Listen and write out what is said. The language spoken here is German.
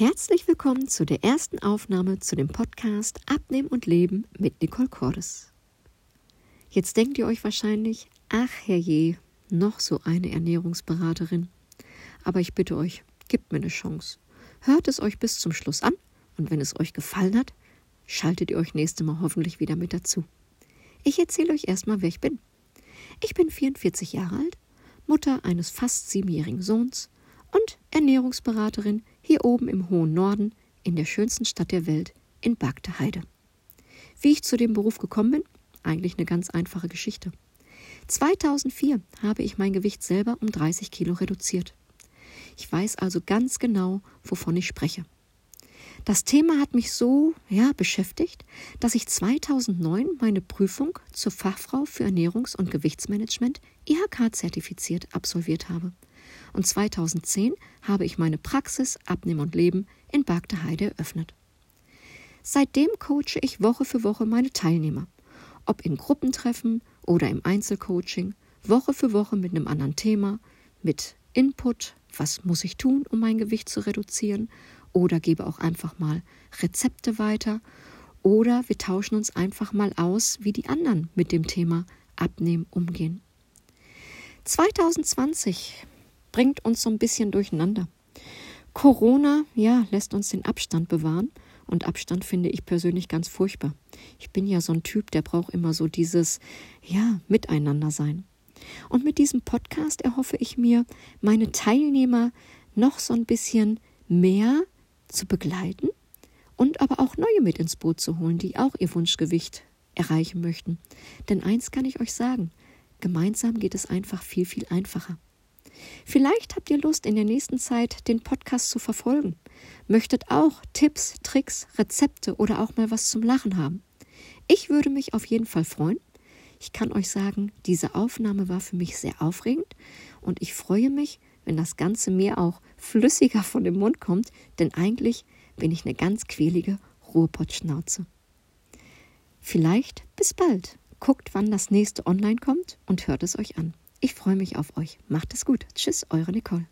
Herzlich willkommen zu der ersten Aufnahme zu dem Podcast Abnehmen und Leben mit Nicole Cordes. Jetzt denkt ihr euch wahrscheinlich, ach herrje, noch so eine Ernährungsberaterin. Aber ich bitte euch, gebt mir eine Chance. Hört es euch bis zum Schluss an und wenn es euch gefallen hat, schaltet ihr euch nächste Mal hoffentlich wieder mit dazu. Ich erzähle euch erstmal, wer ich bin. Ich bin 44 Jahre alt, Mutter eines fast siebenjährigen Sohns und Ernährungsberaterin hier oben im hohen Norden in der schönsten Stadt der Welt, in Bagdeheide. Wie ich zu dem Beruf gekommen bin? Eigentlich eine ganz einfache Geschichte. 2004 habe ich mein Gewicht selber um 30 Kilo reduziert. Ich weiß also ganz genau, wovon ich spreche. Das Thema hat mich so ja, beschäftigt, dass ich 2009 meine Prüfung zur Fachfrau für Ernährungs- und Gewichtsmanagement IHK zertifiziert absolviert habe und 2010 habe ich meine Praxis Abnehmen und Leben in Bagdeheide eröffnet. Seitdem coache ich Woche für Woche meine Teilnehmer, ob in Gruppentreffen oder im Einzelcoaching, Woche für Woche mit einem anderen Thema, mit Input, was muss ich tun, um mein Gewicht zu reduzieren, oder gebe auch einfach mal Rezepte weiter, oder wir tauschen uns einfach mal aus, wie die anderen mit dem Thema Abnehmen umgehen. 2020 bringt uns so ein bisschen durcheinander. Corona, ja, lässt uns den Abstand bewahren. Und Abstand finde ich persönlich ganz furchtbar. Ich bin ja so ein Typ, der braucht immer so dieses, ja, Miteinander sein. Und mit diesem Podcast erhoffe ich mir, meine Teilnehmer noch so ein bisschen mehr zu begleiten und aber auch neue mit ins Boot zu holen, die auch ihr Wunschgewicht erreichen möchten. Denn eins kann ich euch sagen, gemeinsam geht es einfach viel, viel einfacher. Vielleicht habt ihr Lust, in der nächsten Zeit den Podcast zu verfolgen. Möchtet auch Tipps, Tricks, Rezepte oder auch mal was zum Lachen haben. Ich würde mich auf jeden Fall freuen. Ich kann euch sagen, diese Aufnahme war für mich sehr aufregend und ich freue mich, wenn das Ganze mir auch flüssiger von dem Mund kommt, denn eigentlich bin ich eine ganz quälige Ruhrpottschnauze. Vielleicht bis bald. Guckt, wann das nächste online kommt und hört es euch an. Ich freue mich auf euch. Macht es gut. Tschüss, eure Nicole.